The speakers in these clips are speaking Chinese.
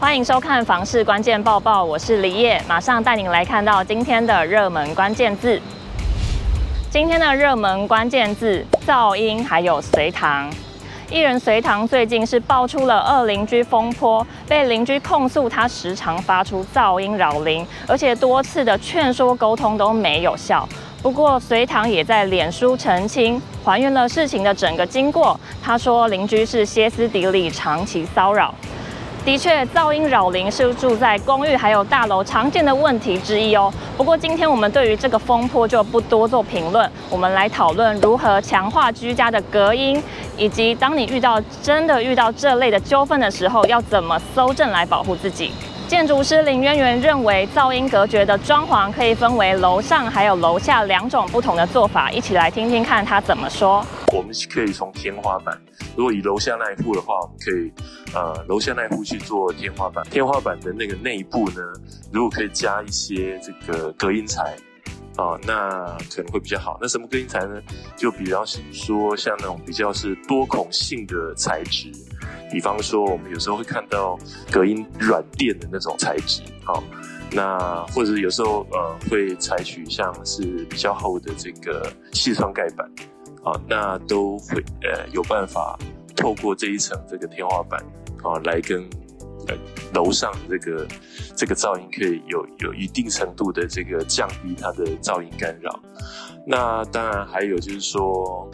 欢迎收看《房市关键报报》，我是李叶，马上带您来看到今天的热门关键字。今天的热门关键字：噪音，还有隋唐。艺人隋棠最近是爆出了二邻居风波，被邻居控诉他时常发出噪音扰邻，而且多次的劝说沟通都没有效。不过隋棠也在脸书澄清，还原了事情的整个经过。他说邻居是歇斯底里，长期骚扰。的确，噪音扰邻是住在公寓还有大楼常见的问题之一哦。不过，今天我们对于这个风波就不多做评论，我们来讨论如何强化居家的隔音，以及当你遇到真的遇到这类的纠纷的时候，要怎么搜证来保护自己。建筑师林渊源认为，噪音隔绝的装潢可以分为楼上还有楼下两种不同的做法，一起来听听看他怎么说。我们可以从天花板。如果以楼下那一户的话，我们可以，呃，楼下那一户去做天花板。天花板的那个内部呢，如果可以加一些这个隔音材，啊、那可能会比较好。那什么隔音材呢？就比方说像那种比较是多孔性的材质，比方说我们有时候会看到隔音软垫的那种材质，好、哦，那或者有时候呃会采取像是比较厚的这个矽酸盖板。啊，那都会呃有办法透过这一层这个天花板啊，来跟呃楼上这个这个噪音可以有有一定程度的这个降低它的噪音干扰。那当然还有就是说，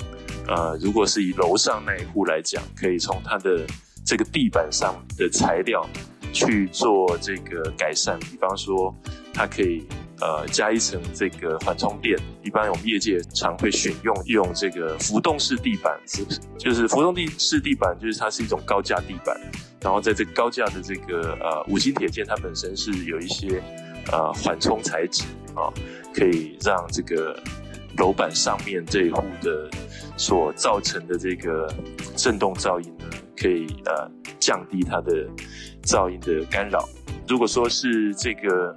呃，如果是以楼上那一户来讲，可以从它的这个地板上的材料去做这个改善，比方说它可以。呃，加一层这个缓冲垫，一般我们业界常会选用用这个浮动式地板，是不是？就是浮动地式地板，就是它是一种高架地板，然后在这高架的这个呃五金铁件，它本身是有一些呃缓冲材质啊，可以让这个楼板上面这一户的所造成的这个震动噪音呢，可以呃降低它的噪音的干扰。如果说是这个。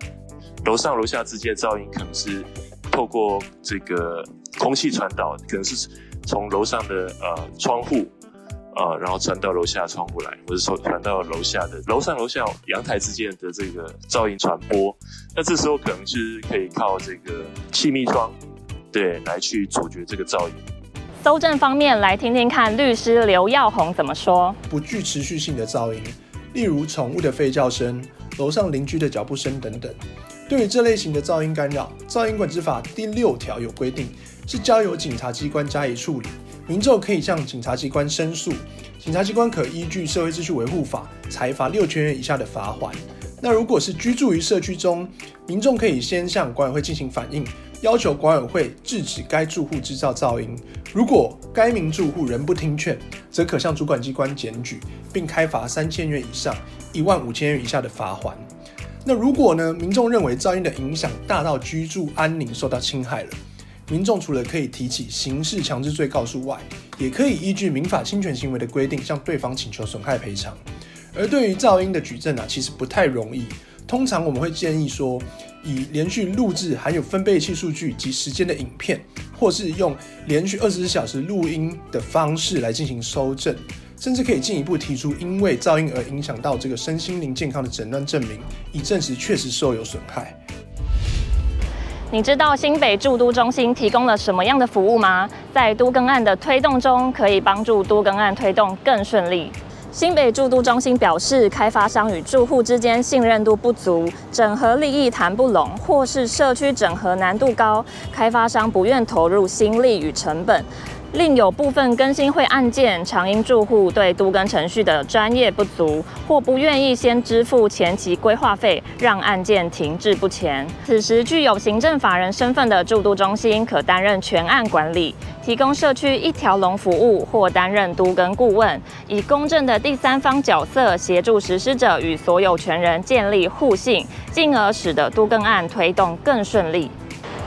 楼上楼下之间的噪音可能是透过这个空气传导，可能是从楼上的呃窗户呃，然后传到楼下窗户来，或者说传到楼下的楼上楼下阳台之间的这个噪音传播。那这时候可能就是可以靠这个气密窗，对，来去阻绝这个噪音。搜证方面，来听听看律师刘耀宏怎么说。不具持续性的噪音，例如宠物的吠叫声、楼上邻居的脚步声等等。对于这类型的噪音干扰，《噪音管制法》第六条有规定，是交由警察机关加以处理。民众可以向警察机关申诉，警察机关可依据《社会秩序维护法》裁罚六千元以下的罚锾。那如果是居住于社区中，民众可以先向管委会进行反映，要求管委会制止该住户制造噪音。如果该名住户仍不听劝，则可向主管机关检举，并开罚三千元以上一万五千元以下的罚锾。那如果呢？民众认为噪音的影响大到居住安宁受到侵害了，民众除了可以提起刑事强制罪告诉外，也可以依据民法侵权行为的规定向对方请求损害赔偿。而对于噪音的举证啊，其实不太容易。通常我们会建议说，以连续录制含有分贝器数据及时间的影片，或是用连续二十四小时录音的方式来进行搜证。甚至可以进一步提出因为噪音而影响到这个身心灵健康的诊断证明，以证实确实受有损害。你知道新北住都中心提供了什么样的服务吗？在都更案的推动中，可以帮助都更案推动更顺利。新北住都中心表示，开发商与住户之间信任度不足，整合利益谈不拢，或是社区整合难度高，开发商不愿投入心力与成本。另有部分更新会案件，常因住户对都更程序的专业不足，或不愿意先支付前期规划费，让案件停滞不前。此时具有行政法人身份的住都中心，可担任全案管理，提供社区一条龙服务，或担任都更顾问，以公正的第三方角色协助实施者与所有权人建立互信，进而使得都更案推动更顺利。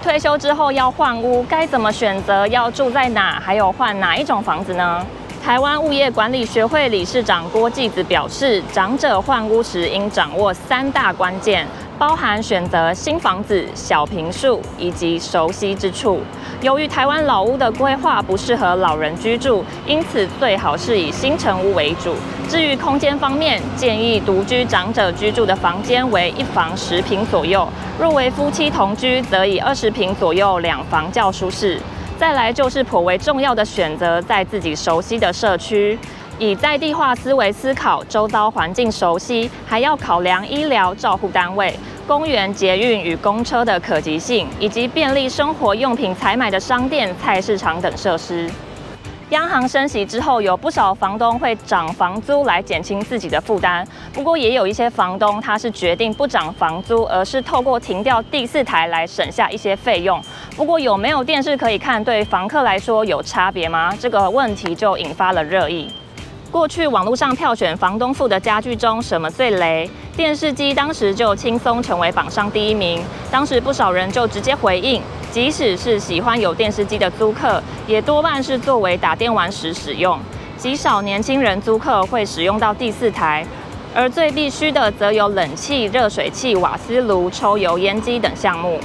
退休之后要换屋，该怎么选择？要住在哪？还有换哪一种房子呢？台湾物业管理学会理事长郭继子表示，长者换屋时应掌握三大关键：包含选择新房子、小坪数以及熟悉之处。由于台湾老屋的规划不适合老人居住，因此最好是以新城屋为主。至于空间方面，建议独居长者居住的房间为一房十坪左右；若为夫妻同居，则以二十坪左右两房较舒适。再来就是颇为重要的选择，在自己熟悉的社区，以在地化思维思考，周遭环境熟悉，还要考量医疗照护单位、公园、捷运与公车的可及性，以及便利生活用品采买的商店、菜市场等设施。央行升息之后，有不少房东会涨房租来减轻自己的负担。不过，也有一些房东他是决定不涨房租，而是透过停掉第四台来省下一些费用。不过，有没有电视可以看，对房客来说有差别吗？这个问题就引发了热议。过去网络上票选房东付的家具中什么最雷？电视机当时就轻松成为榜上第一名。当时不少人就直接回应。即使是喜欢有电视机的租客，也多半是作为打电玩时使用，极少年轻人租客会使用到第四台。而最必须的，则有冷气、热水器、瓦斯炉、抽油烟机等项目。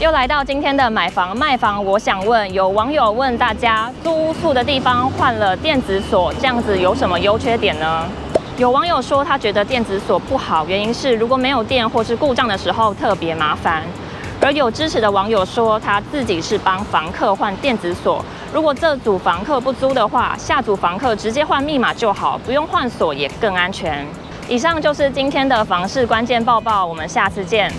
又来到今天的买房卖房，我想问，有网友问大家，租住的地方换了电子锁，这样子有什么优缺点呢？有网友说，他觉得电子锁不好，原因是如果没有电或是故障的时候特别麻烦。而有支持的网友说，他自己是帮房客换电子锁。如果这组房客不租的话，下组房客直接换密码就好，不用换锁也更安全。以上就是今天的房事关键报报，我们下次见。